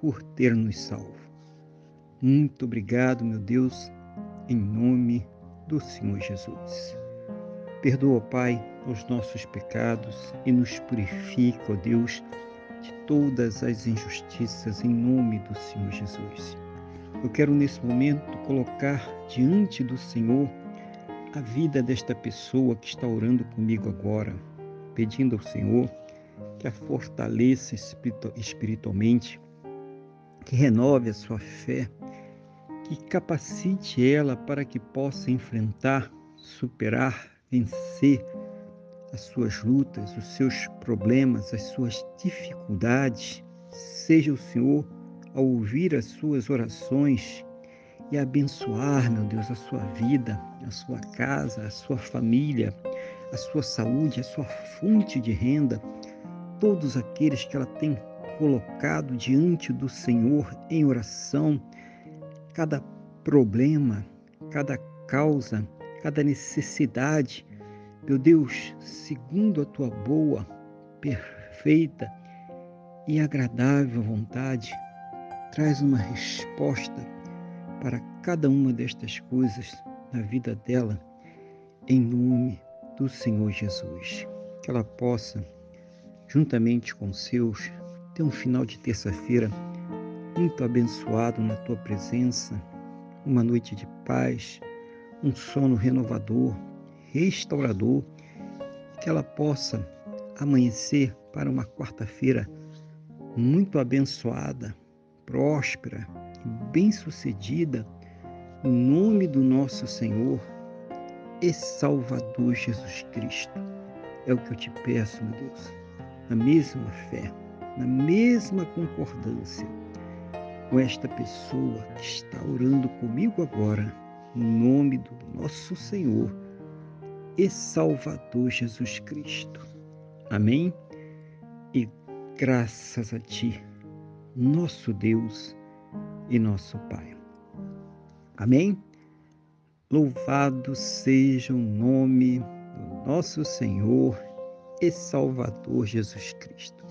por ter nos salvo. Muito obrigado, meu Deus, em nome do Senhor Jesus. Perdoa, Pai, os nossos pecados e nos purifica, ó Deus, de todas as injustiças em nome do Senhor Jesus. Eu quero nesse momento colocar diante do Senhor a vida desta pessoa que está orando comigo agora, pedindo ao Senhor que a fortaleça espiritualmente, que renove a sua fé, que capacite ela para que possa enfrentar, superar, vencer as suas lutas, os seus problemas, as suas dificuldades. Seja o Senhor a ouvir as suas orações e abençoar, meu Deus, a sua vida, a sua casa, a sua família, a sua saúde, a sua fonte de renda, todos aqueles que ela tem colocado diante do Senhor em oração, cada problema, cada causa, cada necessidade, meu Deus, segundo a tua boa, perfeita e agradável vontade, traz uma resposta para cada uma destas coisas na vida dela, em nome do Senhor Jesus. Que ela possa, juntamente com seus, um final de terça-feira muito abençoado na tua presença, uma noite de paz, um sono renovador, restaurador, que ela possa amanhecer para uma quarta-feira muito abençoada, próspera bem-sucedida, no nome do nosso Senhor e Salvador Jesus Cristo. É o que eu te peço, meu Deus, na mesma fé na mesma concordância com esta pessoa que está orando comigo agora, no nome do nosso Senhor e Salvador Jesus Cristo. Amém? E graças a Ti, nosso Deus e nosso Pai. Amém? Louvado seja o nome do nosso Senhor e Salvador Jesus Cristo.